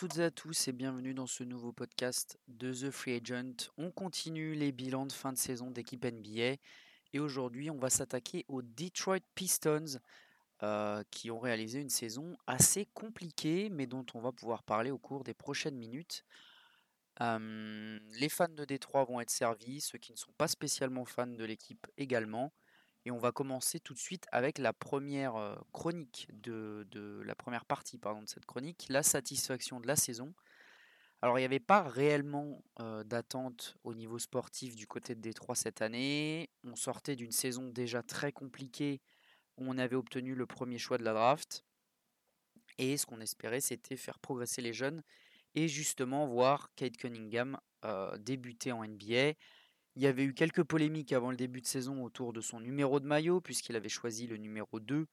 toutes et à tous et bienvenue dans ce nouveau podcast de The Free Agent. On continue les bilans de fin de saison d'équipe NBA et aujourd'hui on va s'attaquer aux Detroit Pistons euh, qui ont réalisé une saison assez compliquée mais dont on va pouvoir parler au cours des prochaines minutes. Euh, les fans de Détroit vont être servis, ceux qui ne sont pas spécialement fans de l'équipe également. Et on va commencer tout de suite avec la première chronique de, la première partie de cette chronique, la satisfaction de la saison. Alors il n'y avait pas réellement d'attente au niveau sportif du côté de Détroit cette année. On sortait d'une saison déjà très compliquée où on avait obtenu le premier choix de la draft. Et ce qu'on espérait, c'était faire progresser les jeunes et justement voir Kate Cunningham débuter en NBA. Il y avait eu quelques polémiques avant le début de saison autour de son numéro de maillot, puisqu'il avait choisi le numéro 2,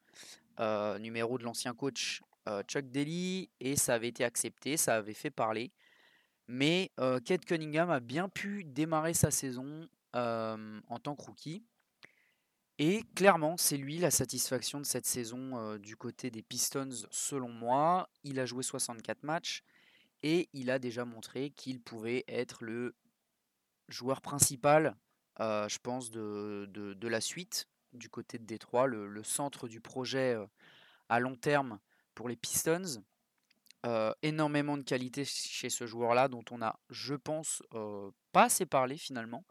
euh, numéro de l'ancien coach euh, Chuck Daly, et ça avait été accepté, ça avait fait parler. Mais euh, Kate Cunningham a bien pu démarrer sa saison en tant que rookie. Et clairement, c'est lui la satisfaction de cette saison du côté des Pistons, selon moi. Il a joué 64 matchs et il a déjà montré qu'il pouvait être le joueur principal, je pense, de, la suite du côté de Détroit, le, centre du projet à long terme pour les Pistons. Énormément de qualité chez ce joueur-là, dont on a, je pense, pas assez parlé finalement,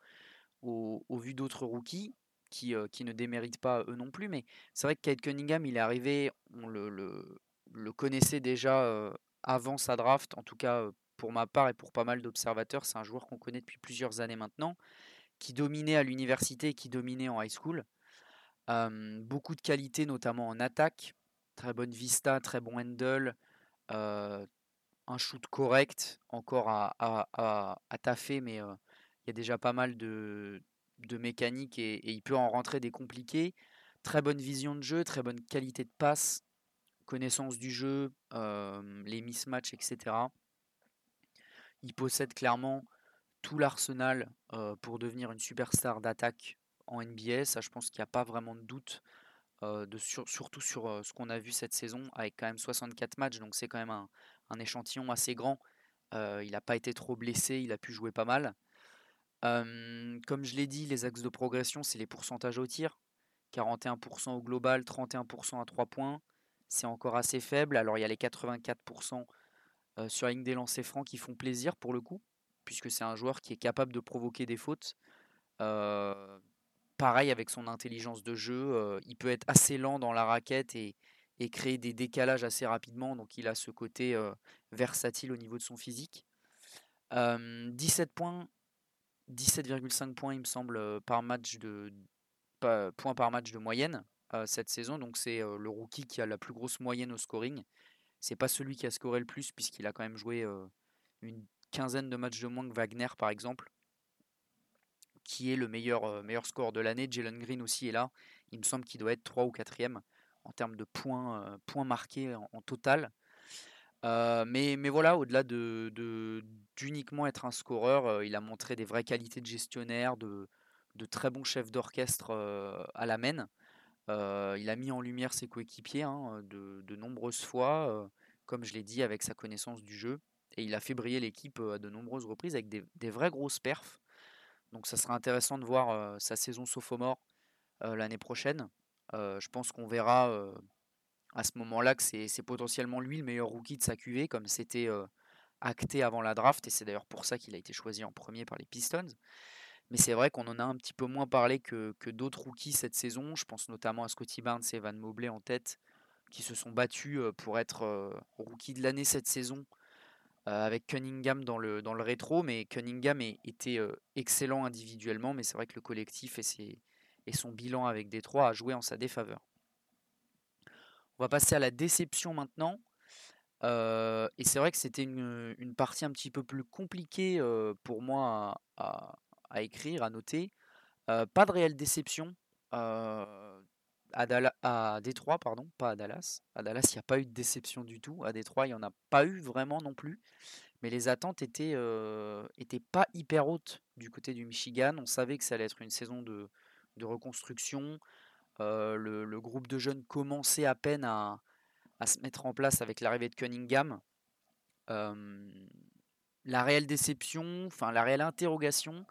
au, vu d'autres rookies qui, ne déméritent pas eux non plus. Mais c'est vrai que Kate Cunningham, il est arrivé, on le connaissait déjà avant sa draft, en tout cas pour ma part et pour pas mal d'observateurs, c'est un joueur qu'on connaît depuis plusieurs années maintenant, qui dominait à l'université et qui dominait en high school. beaucoup de qualités, notamment en attaque. Très bonne vista, très bon handle, un shoot correct, encore à, taffer, mais il y a déjà pas mal de, de mécanique et, et, il peut en rentrer des compliqués. Très bonne vision de jeu, très bonne qualité de passe, connaissance du jeu, les mismatchs, etc. Il possède clairement tout l'arsenal pour devenir une superstar d'attaque en NBA. Ça, je pense qu'il n'y a pas vraiment de doute, surtout sur ce qu'on a vu cette saison, avec quand même 64 matchs, donc c'est quand même un, échantillon assez grand. il n'a pas été trop blessé, il a pu jouer pas mal. comme je l'ai dit, les axes de progression, c'est les pourcentages au tir. 41% au global, 31% à 3 points. C'est encore assez faible. Alors il y a les 84% sur la des lancers francs qui font plaisir pour le coup, puisque c'est un joueur qui est capable de provoquer des fautes. pareil avec son intelligence de jeu, il peut être assez lent dans la raquette et, créer des décalages assez rapidement, donc il a ce côté versatile au niveau de son physique. 17 points, 17,5 points il me semble par match de points par match de moyenne cette saison, donc c'est le rookie qui a la plus grosse moyenne au scoring. C'est pas celui qui a scoré le plus puisqu'il a quand même joué une quinzaine de matchs de moins que Wagner par exemple, qui est le meilleur, score de l'année. Jalen Green aussi est là. Il me semble qu'il doit être 3 ou 4 en termes de points, marqués en, total. mais, mais, voilà, au-delà de, d'uniquement être un scoreur, il a montré des vraies qualités de gestionnaire, de, de très bons chefs d'orchestre à la main. Il a mis en lumière ses coéquipiers hein, de, nombreuses fois, comme je l'ai dit, avec sa connaissance du jeu. Et il a fait briller l'équipe à de nombreuses reprises avec des, des vraies grosses perfs. Donc ça sera intéressant de voir sa saison sophomore l'année prochaine. je pense qu'on verra à ce moment-là que c'est potentiellement lui le meilleur rookie de sa QV, comme c'était acté avant la draft. Et c'est d'ailleurs pour ça qu'il a été choisi en premier par les Pistons. Mais c'est vrai qu'on en a un petit peu moins parlé que, d'autres rookies cette saison. Je pense notamment à Scotty Barnes et Van Mobley en tête, qui se sont battus pour être rookie de l'année cette saison, avec Cunningham dans le, dans le rétro. Mais Cunningham était excellent individuellement, mais c'est vrai que le collectif et, et son bilan avec Détroit a joué en sa défaveur. On va passer à la déception maintenant. et c'est vrai que c'était une, partie un petit peu plus compliquée pour moi à écrire, à noter. pas de réelle déception à, à Détroit, pardon, pas à Dallas. À Dallas, il n'y a pas eu de déception du tout. À Détroit, il n'y en a pas eu vraiment non plus. Mais les attentes étaient, étaient pas hyper hautes du côté du Michigan. On savait que ça allait être une saison de, de reconstruction. le, groupe de jeunes commençait à peine à, à, se mettre en place avec l'arrivée de Cunningham. la réelle déception, enfin la réelle interrogation,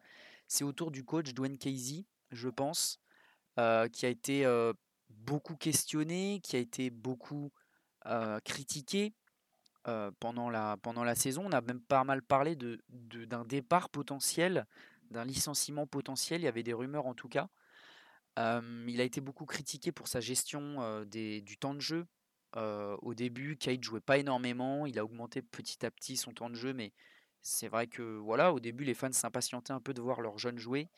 c'est autour du coach Dwayne Casey, je pense, qui a été beaucoup questionné, qui a été beaucoup critiqué pendant, la, saison. On a même pas mal parlé d'un départ potentiel, d'un licenciement potentiel. Il y avait des rumeurs en tout cas. il a été beaucoup critiqué pour sa gestion du temps de jeu. au début, Kate jouait pas énormément. Il a augmenté petit à petit son temps de jeu, mais c'est vrai que voilà, au début, les fans s'impatientaient un peu de voir leurs jeunes jouer.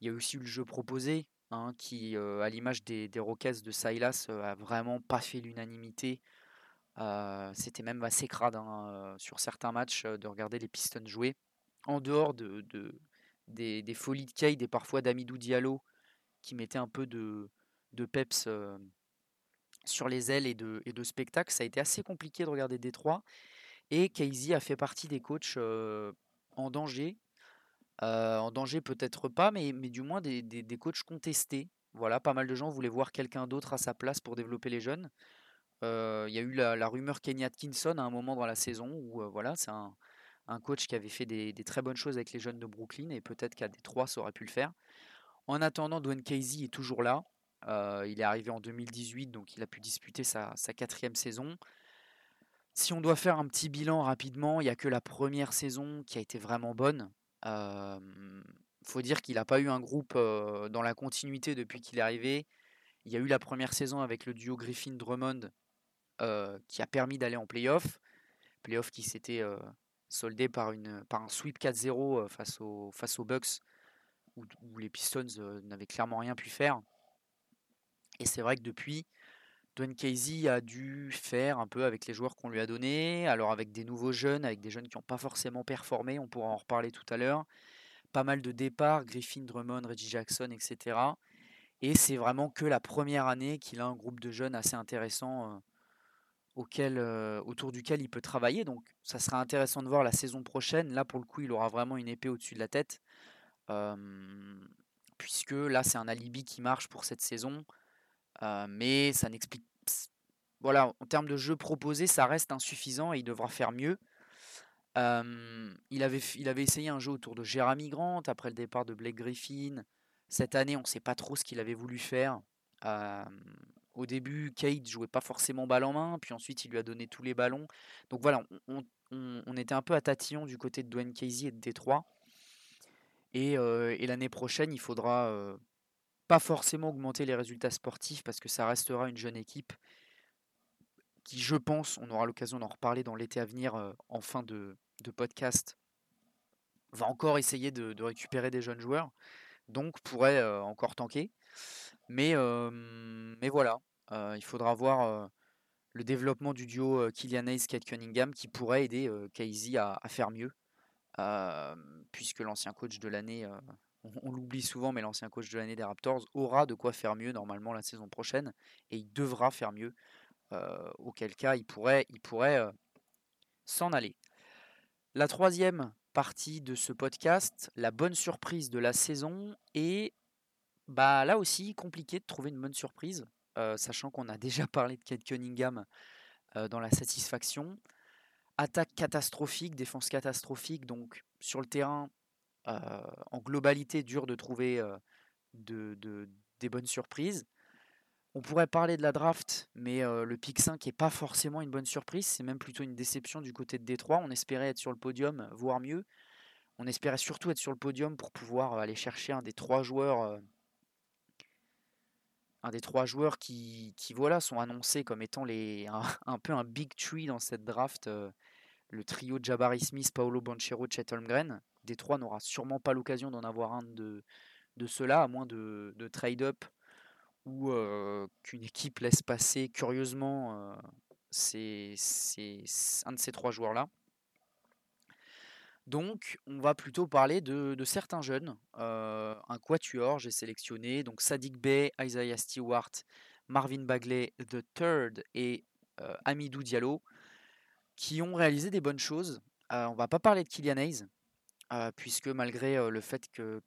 Il y a aussi eu le jeu proposé, hein, qui, à l'image des, des Rockets de Silas, a vraiment pas fait l'unanimité. C'était même assez crade sur certains matchs de regarder les Pistons jouer. En dehors de, des, folies de Cade et parfois d'Amidou Diallo qui mettaient un peu de, de peps sur les ailes et de, et de spectacle, ça a été assez compliqué de regarder Détroit. Et Casey a fait partie des coachs en danger. en danger peut-être pas, mais, du moins des, des, coachs contestés. Voilà, pas mal de gens voulaient voir quelqu'un d'autre à sa place pour développer les jeunes. Il y a eu la, rumeur Kenny Atkinson à un moment dans la saison où voilà, c'est un, coach qui avait fait des, des, très bonnes choses avec les jeunes de Brooklyn et peut-être qu'à Détroit ça aurait pu le faire. En attendant, Dwayne Casey est toujours là. il est arrivé en 2018, donc il a pu disputer sa, sa quatrième saison. Si on doit faire un petit bilan rapidement, il n'y a que la première saison qui a été vraiment bonne. Il faut dire qu'il n'a pas eu un groupe dans la continuité depuis qu'il est arrivé. Il y a eu la première saison avec le duo Griffin-Drummond qui a permis d'aller en playoff. Playoff qui s'était soldé par, une, un sweep 4-0 face, aux, face aux Bucks où, les Pistons n'avaient clairement rien pu faire. Et c'est vrai que depuis, Dwayne Casey a dû faire un peu avec les joueurs qu'on lui a donnés, alors avec des nouveaux jeunes, avec des jeunes qui n'ont pas forcément performé, on pourra en reparler tout à l'heure. Pas mal de départs, Griffin, Drummond, Reggie Jackson, etc. Et c'est vraiment que la première année qu'il a un groupe de jeunes assez intéressant euh, euh, autour duquel il peut travailler. Donc ça sera intéressant de voir la saison prochaine. Là, pour le coup, il aura vraiment une épée au-dessus de la tête. puisque là, c'est un alibi qui marche pour cette saison mais ça n'explique. Voilà, en termes de jeu proposé, ça reste insuffisant et il devra faire mieux. il, avait, il avait essayé un jeu autour de Jeremy Grant après le départ de Blake Griffin. Cette année, on ne sait pas trop ce qu'il avait voulu faire. au début, Kate jouait pas forcément balle en main, puis ensuite il lui a donné tous les ballons. Donc voilà, on, on, était un peu à tatillon du côté de Dwayne Casey et de Détroit. Et, et l'année prochaine, il faudra pas forcément augmenter les résultats sportifs parce que ça restera une jeune équipe qui, je pense, on aura l'occasion d'en reparler dans l'été à venir euh, en fin de, podcast, va encore essayer de, récupérer des jeunes joueurs, donc pourrait euh, encore tanker. Mais, mais voilà, euh, il faudra voir le développement du duo Kylian Hayes Kate Cunningham qui pourrait aider Casey à, faire mieux, puisque l'ancien coach de l'année on, l'oublie souvent, mais l'ancien coach de l'année des Raptors aura de quoi faire mieux normalement la saison prochaine, et il devra faire mieux, euh, auquel cas il pourrait, euh, s'en aller. La troisième partie de ce podcast, la bonne surprise de la saison, et bah, là aussi compliqué de trouver une bonne surprise, euh, sachant qu'on a déjà parlé de Kate Cunningham dans la satisfaction. Attaque catastrophique, défense catastrophique, donc sur le terrain, en globalité, dur de trouver de, des bonnes surprises. On pourrait parler de la draft, mais le pick 5 n'est pas forcément une bonne surprise. C'est même plutôt une déception du côté de Détroit. On espérait être sur le podium, voire mieux. On espérait surtout être sur le podium pour pouvoir aller chercher un des trois joueurs, un des trois joueurs qui, voilà, sont annoncés comme étant un, peu un big tree dans cette draft. le trio Jabari Smith, Paolo Banchero, Chet Holmgren. Détroit n'aura sûrement pas l'occasion d'en avoir un de, ceux-là, à moins de, trade-up ou qu'une équipe laisse passer curieusement un de ces trois joueurs-là. Donc, on va plutôt parler de, certains jeunes. Un quatuor, j'ai sélectionné. Donc, Sadiq Bey, Isaiah Stewart, Marvin Bagley the Third et Amidou Diallo, qui ont réalisé des bonnes choses. on va pas parler de Kylian Hayes, puisque malgré le fait que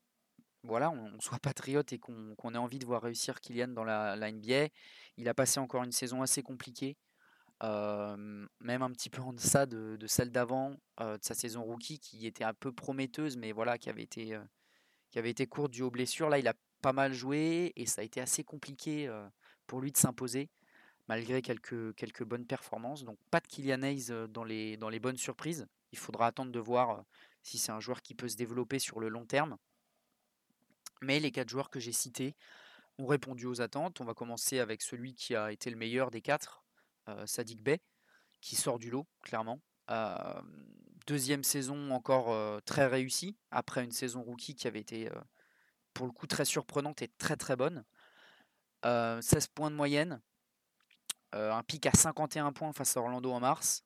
voilà, on, soit patriote et qu'on ait envie de voir réussir Kylian dans la, NBA, il a passé encore une saison assez compliquée. même un petit peu en deçà de, celle d'avant, de sa saison rookie, qui était un peu prometteuse, mais voilà, qui avait été, qui avait courte dû aux blessures. Là, il a pas mal joué et ça a été assez compliqué pour lui de s'imposer, malgré quelques, quelques bonnes performances. Donc, pas de Kylian Hayes dans les, dans les bonnes surprises. Il faudra attendre de voir si c'est un joueur qui peut se développer sur le long terme. Mais les quatre joueurs que j'ai cités ont répondu aux attentes. On va commencer avec celui qui a été le meilleur des quatre, euh, Sadik Bey, qui sort du lot, clairement. Euh, deuxième saison encore euh, très réussie, après une saison rookie qui avait été pour le coup très surprenante et très très bonne. 16 points de moyenne, un pic à 51 points face à Orlando en mars.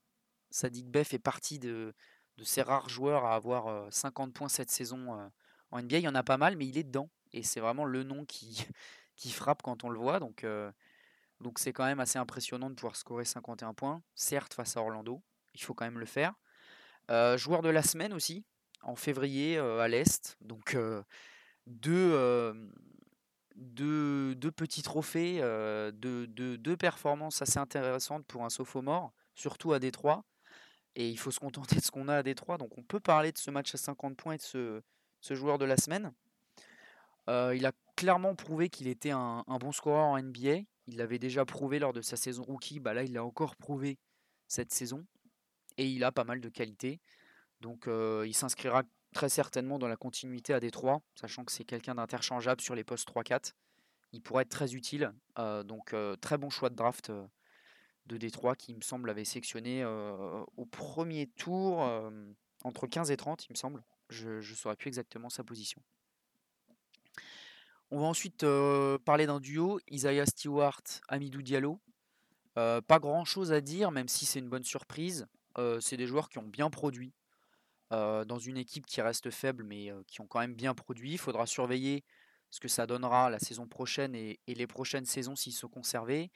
Sadik Bey fait partie de, de ces rares joueurs à avoir 50 points cette saison en NBA. Il y en a pas mal, mais il est dedans. Et c'est vraiment le nom qui, frappe quand on le voit. Donc, c'est quand même assez impressionnant de pouvoir scorer 51 points. Certes, face à Orlando, il faut quand même le faire. joueur de la semaine aussi, en février à l'Est. Donc deux, petits trophées, deux, deux, performances assez intéressantes pour un sophomore, surtout à Détroit. Et il faut se contenter de ce qu'on a à Détroit. Donc on peut parler de ce match à 50 points et de ce, joueur de la semaine. il a clairement prouvé qu'il était un, bon scoreur en NBA. Il l'avait déjà prouvé lors de sa saison rookie. Bah là, il l'a encore prouvé cette saison. Et il a pas mal de qualité. Donc il s'inscrira très certainement dans la continuité à Détroit, sachant que c'est quelqu'un d'interchangeable sur les postes 3-4. Il pourrait être très utile. donc très bon choix de draft de Détroit qui, me semble, avait sélectionné au premier tour entre 15 et 30, il me semble. Je ne saurais plus exactement sa position. On va ensuite parler d'un duo, Isaiah Stewart, Amidou Diallo. pas grand chose à dire, même si c'est une bonne surprise. c'est des joueurs qui ont bien produit dans une équipe qui reste faible, mais qui ont quand même bien produit. Il faudra surveiller ce que ça donnera la saison prochaine et, et les prochaines saisons s'ils sont conservés.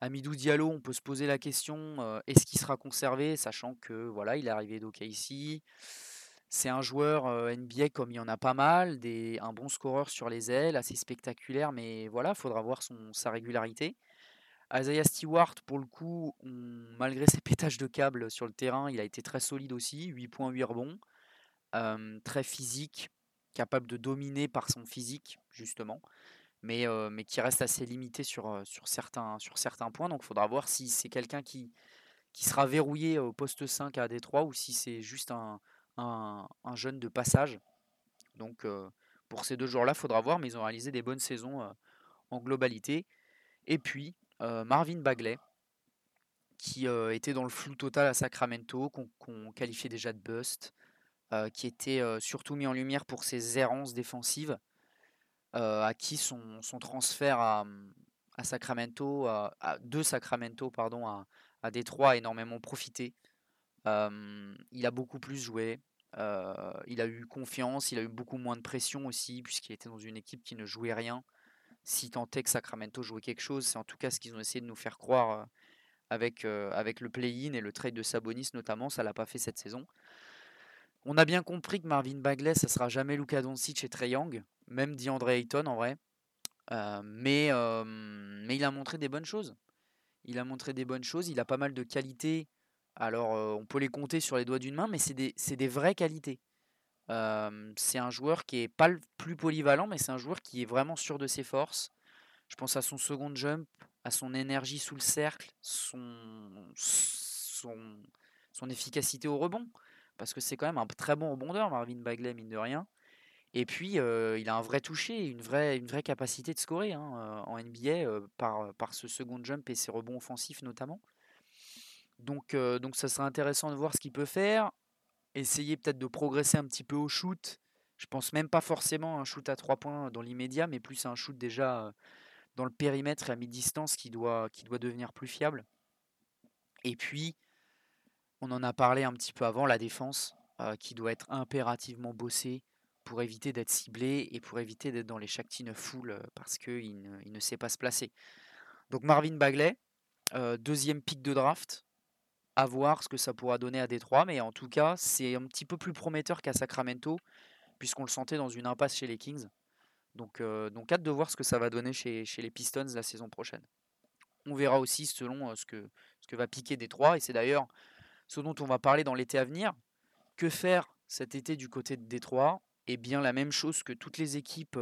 Amidou Diallo, on peut se poser la question est-ce qu'il sera conservé, sachant que voilà, il est arrivé d'OKC. C'est un joueur NBA comme il y en a pas mal, un bon scoreur sur les ailes, assez spectaculaire, mais voilà, il faudra voir sa régularité. Isaiah Stewart, pour le coup, malgré ses pétages de câbles sur le terrain, il a été très solide aussi, 8 points, 8 rebonds, très physique, capable de dominer par son physique, justement mais, mais qui reste assez limité sur, sur, certains, sur certains points. Donc il faudra voir si c'est quelqu'un qui, qui sera verrouillé au poste 5 à Détroit ou si c'est juste un, un, jeune de passage. Donc pour ces deux joueurs-là, il faudra voir, mais ils ont réalisé des bonnes saisons en globalité. Et puis Marvin Bagley, qui était dans le flou total à Sacramento, qu'on qualifiait déjà de bust, qui était surtout mis en lumière pour ses errances défensives à qui son, transfert à, Sacramento, à, de Sacramento pardon, à, à Détroit a énormément profité. il a beaucoup plus joué. il a eu confiance, il a eu beaucoup moins de pression aussi, puisqu'il était dans une équipe qui ne jouait rien. Si tant est que Sacramento jouait quelque chose, c'est en tout cas ce qu'ils ont essayé de nous faire croire avec, avec le play-in et le trade de Sabonis notamment. Ça l'a pas fait cette saison. On a bien compris que Marvin Bagley, ça sera jamais Luka Doncic et Trey même DeAndre Ayton en vrai. mais, mais il a montré des bonnes choses. Il a montré des bonnes choses, il a pas mal de qualités. Alors on peut les compter sur les doigts d'une main, mais c'est des, vraies qualités. c'est un joueur qui est pas le plus polyvalent, mais c'est un joueur qui est vraiment sûr de ses forces. Je pense à son second jump, à son énergie sous le cercle, son, son efficacité au rebond. Parce que c'est quand même un très bon rebondeur, Marvin Bagley, mine de rien. Et puis, il a un vrai toucher, une vraie, une vraie capacité de scorer hein, en NBA par, par ce second jump et ses rebonds offensifs notamment. Donc, donc ça serait intéressant de voir ce qu'il peut faire. Essayer peut-être de progresser un petit peu au shoot. Je pense même pas forcément à un shoot à 3 points dans l'immédiat, mais plus à un shoot déjà dans le périmètre et à mi-distance qui doit, qui doit devenir plus fiable. Et puis, on en a parlé un petit peu avant, la défense qui doit être impérativement bossée pour éviter d'être ciblé et pour éviter d'être dans les Shakti full euh, parce qu'il ne, sait pas se placer. Donc Marvin Bagley, euh, deuxième pick de draft, à voir ce que ça pourra donner à Détroit, mais en tout cas c'est un petit peu plus prometteur qu'à Sacramento puisqu'on le sentait dans une impasse chez les Kings. Donc, euh, hâte de voir ce que ça va donner chez, les Pistons la saison prochaine. On verra aussi selon ce que va piquer Détroit. Et c'est d'ailleurs ce dont on va parler dans l'été à venir. Que faire cet été du côté de Détroit? Eh bien, la même chose que toutes les équipes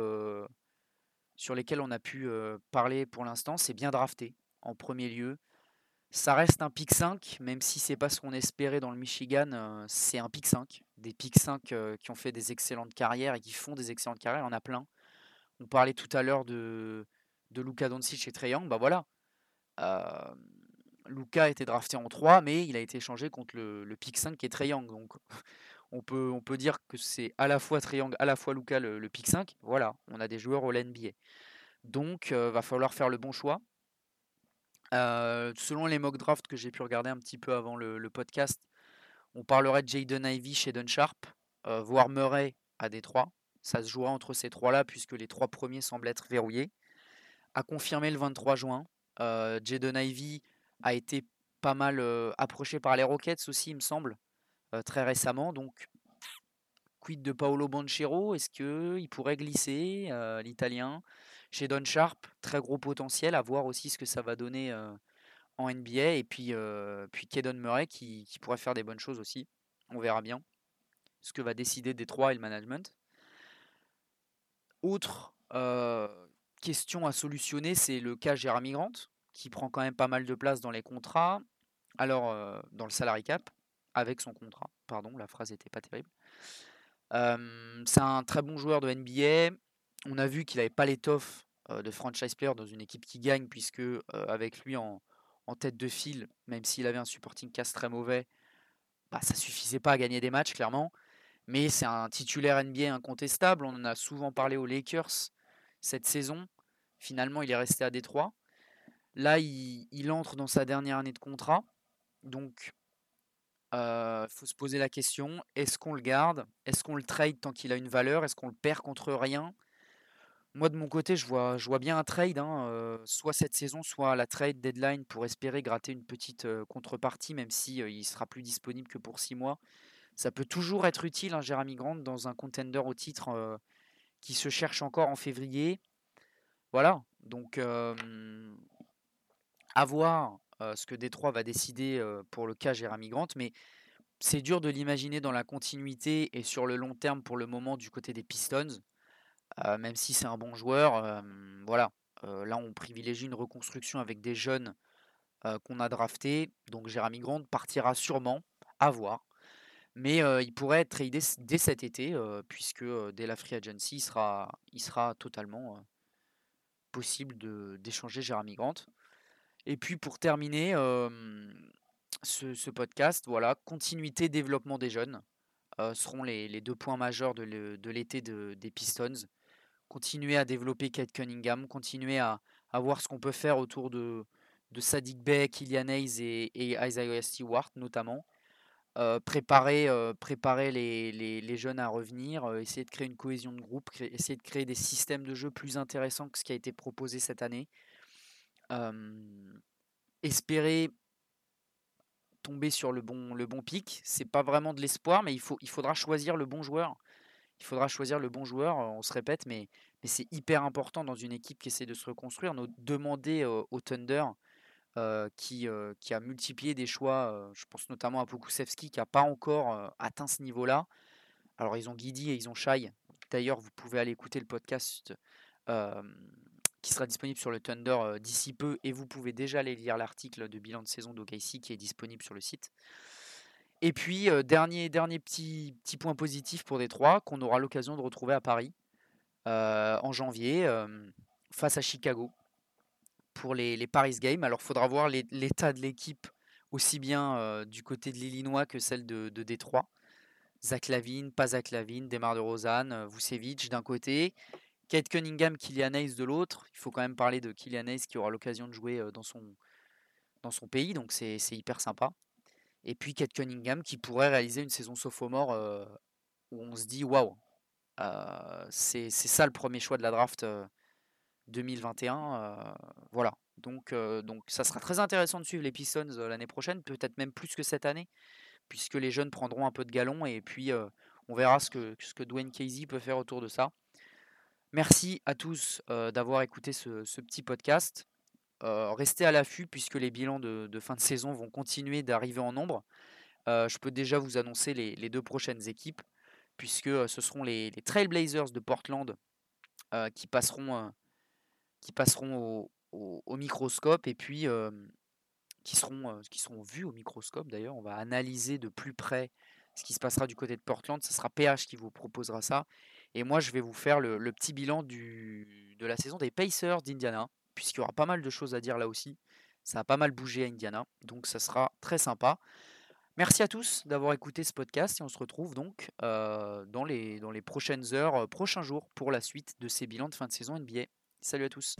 sur lesquelles on a pu parler pour l'instant, c'est bien drafté en premier lieu. Ça reste un pick 5, même si c'est pas ce qu'on espérait dans le Michigan, c'est un pick 5. Des pick 5 qui ont fait des excellentes carrières et qui font des excellentes carrières, il y en a plein. On parlait tout à l'heure de, de Luka Doncic et Trae Young, bah voilà. Luka a été drafté en 3, mais il a été échangé contre le, pick 5 qui est Young. Donc on peut, dire que c'est à la fois Young, à la fois Luka le, pick 5. Voilà, on a des joueurs au NBA. Donc va falloir faire le bon choix. selon les mock drafts que j'ai pu regarder un petit peu avant le, podcast, on parlerait de Jaden Ivy chez Don Sharp, voire Murray à Détroit. Ça se jouera entre ces trois-là puisque les trois premiers semblent être verrouillés. A confirmé le 23 juin. Jaden Ivy a été pas mal approché par les Rockets aussi, il me semble, très récemment. Donc, quid de Paolo Banchero? Est-ce qu'il pourrait glisser, l'italien? Chez Don Sharp, très gros potentiel, à voir aussi ce que ça va donner en NBA. Et puis, puis Kedon Murray qui, pourrait faire des bonnes choses aussi. On verra bien ce que va décider Détroit et le management. Autre question à solutionner, c'est le cas Jeremy Grant, qui prend quand même pas mal de place dans les contrats, alors dans le salary cap, avec son contrat. Pardon, la phrase n'était pas terrible. c'est un très bon joueur de NBA. On a vu qu'il n'avait pas l'étoffe de franchise player dans une équipe qui gagne, puisque avec lui en, tête de file, même s'il avait un supporting cast très mauvais, bah, ça suffisait pas à gagner des matchs, clairement mais c'est un titulaire NBA incontestable. On en a souvent parlé aux Lakers cette saison. Finalement, il est resté à Détroit. Là, il, entre dans sa dernière année de contrat. Donc, il euh, faut se poser la question est-ce qu'on le garde? Est-ce qu'on le trade tant qu'il a une valeur? Est-ce qu'on le perd contre rien? Moi, de mon côté, je vois, je vois bien un trade, hein, euh, soit cette saison, soit la trade deadline pour espérer gratter une petite euh, contrepartie, même si il sera plus disponible que pour six mois. Ça peut toujours être utile, hein, Jeremy Grant, dans un contender au titre qui se cherche encore en février. Voilà, donc à voir ce que Détroit va décider pour le cas Jeremy Grant, mais c'est dur de l'imaginer dans la continuité et sur le long terme pour le moment du côté des Pistons, même si c'est un bon joueur. voilà, là on privilégie une reconstruction avec des jeunes qu'on a draftés, donc Jeremy Grant partira sûrement, à voir. Mais il pourrait être tradé dès cet été, puisque dès la free agency, il sera, il sera totalement possible d'échanger Jeremy Grant. Et puis pour terminer ce, podcast, voilà, continuité, développement des jeunes seront les, deux points majeurs de l'été des Pistons. Continuer à développer Kate Cunningham, continuer à, voir ce qu'on peut faire autour de, de Sadiq Bey, Kylian Hayes et, Isaiah Stewart notamment préparer, préparer les, jeunes à revenir, essayer de créer une cohésion de groupe, essayer de créer des systèmes de jeu plus intéressants que ce qui a été proposé cette année. Espérer tomber sur le bon, le bon pic, c'est pas vraiment de l'espoir, mais il, faut, il faudra choisir le bon joueur. Il faudra choisir le bon joueur, on se répète, mais, mais c'est hyper important dans une équipe qui essaie de se reconstruire. Nous demander au Thunder qui, qui, a multiplié des choix. je pense notamment à Pokusevski qui n'a pas encore atteint ce niveau-là. Alors ils ont Guidi et ils ont Shai. D'ailleurs, vous pouvez aller écouter le podcast qui sera disponible sur le Thunder d'ici peu et vous pouvez déjà aller lire l'article de bilan de saison d'OKC qui est disponible sur le site. Et puis, dernier, dernier petit, petit point positif pour Détroit qu'on aura l'occasion de retrouver à Paris en janvier face à Chicago pour les, Paris Games. Alors, faudra voir l'état de l'équipe aussi bien euh, du côté de l'Illinois que celle de, Détroit. Zach Lavine, pas Zach Lavine, Demar de Rosanne, euh, Vucevic d'un côté, Kate Cunningham, Kylian Hayes de l'autre. Il faut quand même parler de Kylian Hayes qui aura l'occasion de jouer dans son, pays, donc c'est hyper sympa. Et puis Kate Cunningham qui pourrait réaliser une saison sophomore où on se dit waouh, c'est ça le premier choix de la draft 2021. voilà. Donc, donc ça sera très intéressant de suivre les Pistons l'année prochaine, peut-être même plus que cette année, puisque les jeunes prendront un peu de galon et puis on verra ce que, ce que Dwayne Casey peut faire autour de ça. Merci à tous d'avoir écouté ce, petit podcast. restez à l'affût puisque les bilans de, fin de saison vont continuer d'arriver en nombre. je peux déjà vous annoncer les, deux prochaines équipes, puisque ce seront les, Trailblazers de Portland qui passeront, au, microscope et puis qui seront vus au microscope d'ailleurs. On va analyser de plus près ce qui se passera du côté de Portland. Ce sera PH qui vous proposera ça. Et moi, je vais vous faire le, petit bilan de la saison des Pacers d'Indiana, puisqu'il y aura pas mal de choses à dire là aussi. Ça a pas mal bougé à Indiana, donc ça sera très sympa. Merci à tous d'avoir écouté ce podcast et on se retrouve donc euh, dans, les, dans les prochaines heures, euh, prochains jours pour la suite de ces bilans de fin de saison NBA. Salut à tous.